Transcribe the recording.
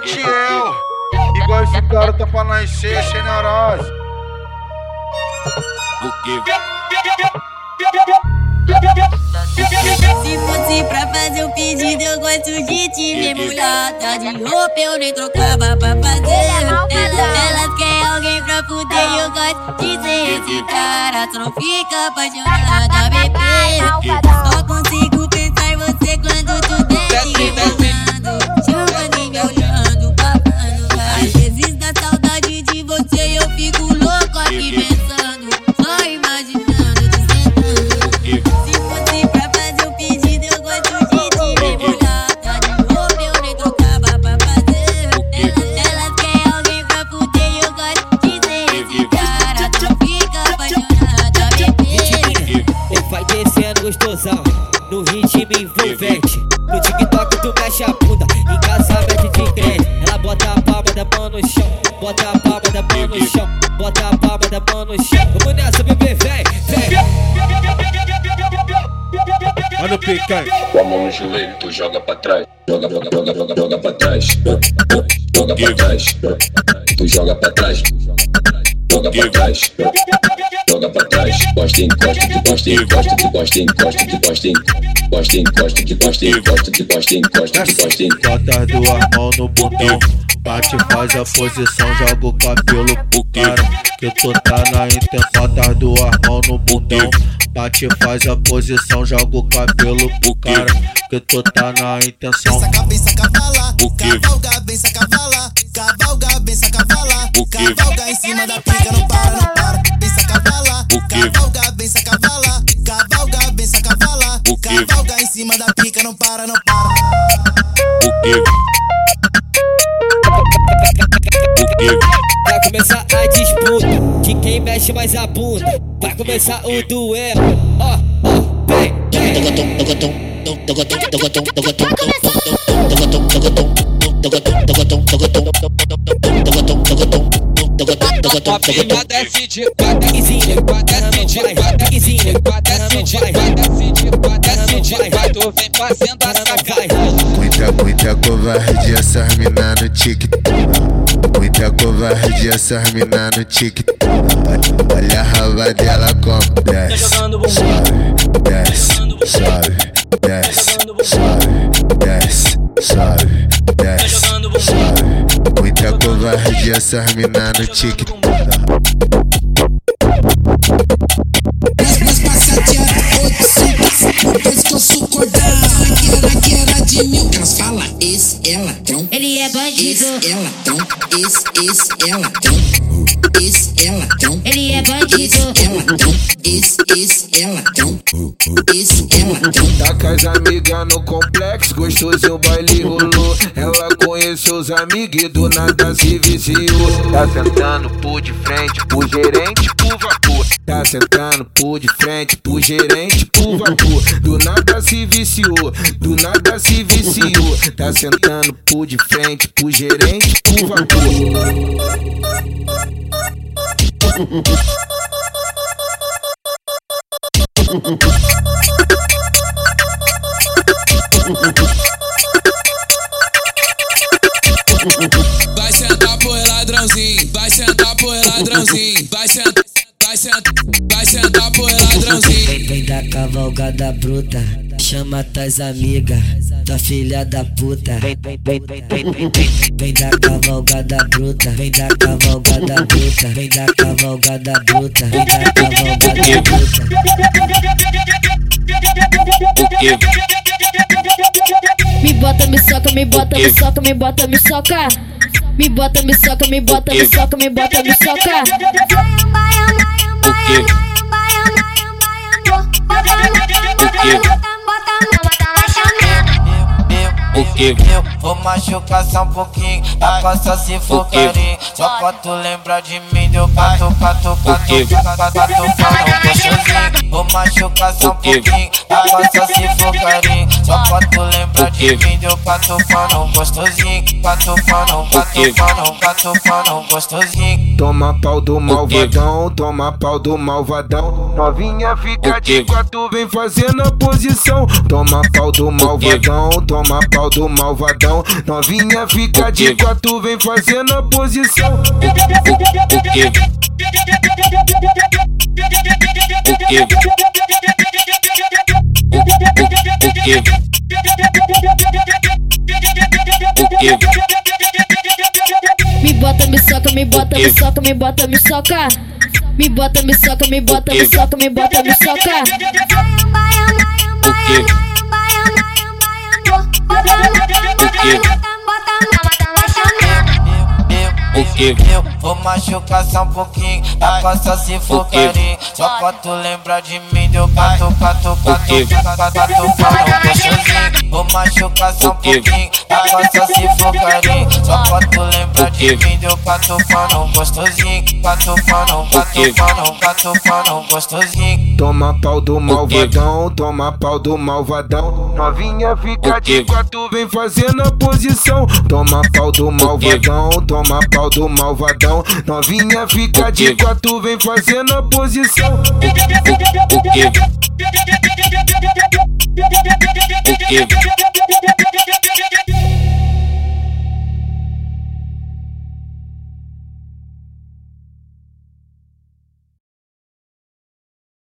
jeitinho. Igual esse cara tá pra nascer. O que? Se fosse pra fazer o pedido, eu gosto de te ver mulata de roupa, eu nem trocava pra fazer. Ela, elas querem alguém pra fuder, eu gosto de ser esse cara. Só não fica apaixonada, bebê. Só consigo pensar em você quando tu desce no ritmo envolvente. No TikTok tu mexe a bunda, em casa mete de crente. Ela bota a palma da mão no chão, bota a palma da mão no chão, bota a palma da mão no chão. Vamos nessa, bebê, vem, vem. Olha o picanha. Com a mão no joelho, tu joga pra trás. Joga, joga, joga, joga, joga pra trás. Joga pra trás. Tu joga pra trás. Joga pra trás. Joga pra trás. Gosta, encosta, de gosta, encosta, de gosta, encosta, de gosta, encosta, encosta, de gosta, encosta, de gosta, encosta, de gosta, encosta. Duas mãos no botão. Bate, faz a posição, joga o cabelo pro cara. Que tu tá na intenção, tá duas mãos no botão. Bate, faz a posição, joga o cabelo pro cara. Que tu tá na intenção. Saca, vem, saca. O quê? Cavalga, vem, saca, vala. Em cima da pica, não para, não para. O quê? O quê? Vai começar a disputa de quem mexe mais a bunda. Vai começar o duelo. Ó, ó, vem, vem. Novinha desce de vai desce de vai desce de vai desce de vai desce de vai desce de tu vem fazendo a sacada. Muita, muita covardia essas mina no TikTok. Muita covardia essas mina no TikTok. Olha a raba dela como desce, sobe, desce, sobe, desce, sobe, desce, sobe, desce, sobe. Muita covardia essas mina no TikTok. Esse, ela, tão. Ele é bandido, Esse, ela, tão. Esse, esse, ela, tão. Esse, ela, tão. ele é bandido. Ela, tão. Esse, esse, ela, tão. Esse, ela, tão. Tá com as amigas no complexo, gostoso o baile rolou. Ela conheceu os amigos e do nada se viciou. Tá sentando por de frente, pro gerente, por vapor. Tá sentando por de frente, pro gerente, por vapor. Do nada se viciou, do nada se viciou. Tá sentando por de frente, pro gerente, por vapor. Da cavalgada bruta, chama tuas amigas, tua filha da puta. Vem, vem, vem, vem, vem, vem, vem. Vem da cavalgada bruta, vem da cavalgada bruta, vem da cavalgada bruta, vem da cavalgada bruta. Me bota, me soca, me bota, me soca, me bota, me soca. Me bota, me soca, me bota, me soca, me bota, me soca. O que? Eu vou machucar só um pouquinho, a costa se for carinho. Só pra tu lembrar de mim, deu quê? cato, cato, cato, gostosinho. Vou machucar só um pouquinho, a costa se for carinho. Só pra tu lembrar de mim, deu cato, fano, gostosinho. Cato, fano, quê? cato, fano, cato, fano, gostosinho. Toma pau do malvadão, toma pau do malvadão. Novinha fica de quatro, vem fazendo a posição. Toma pau do malvadão, toma pau do malvadão. Novinha fica de quatro, vem fazendo a posição. O que? O que? O que? O que? Me bota, me soca, me bota, me soca, me bota, me soca. Me bota, me soca, me bota, me soca, me bota, me soca. O que? O que? Eu vou machucar só um pouquinho, a costa se for carinho. Só pra tu lembrar de mim, deu cato, cato, cato, cato, cato, gostosinho. Vou machucar só um pouquinho, a costa se for carinho. Só pra tu lembrar de mim, deu cato, cato, gostosinho. Cato, cato, cato, cato, cato, cato, gostosinho. Toma pau do malvadão, toma pau do malvadão. Novinha fica de quatro, vem fazendo a posição. Toma pau do malvadão, toma pau do malvadão. Novinha fica de quatro, vem fazendo a posição. O que? O que?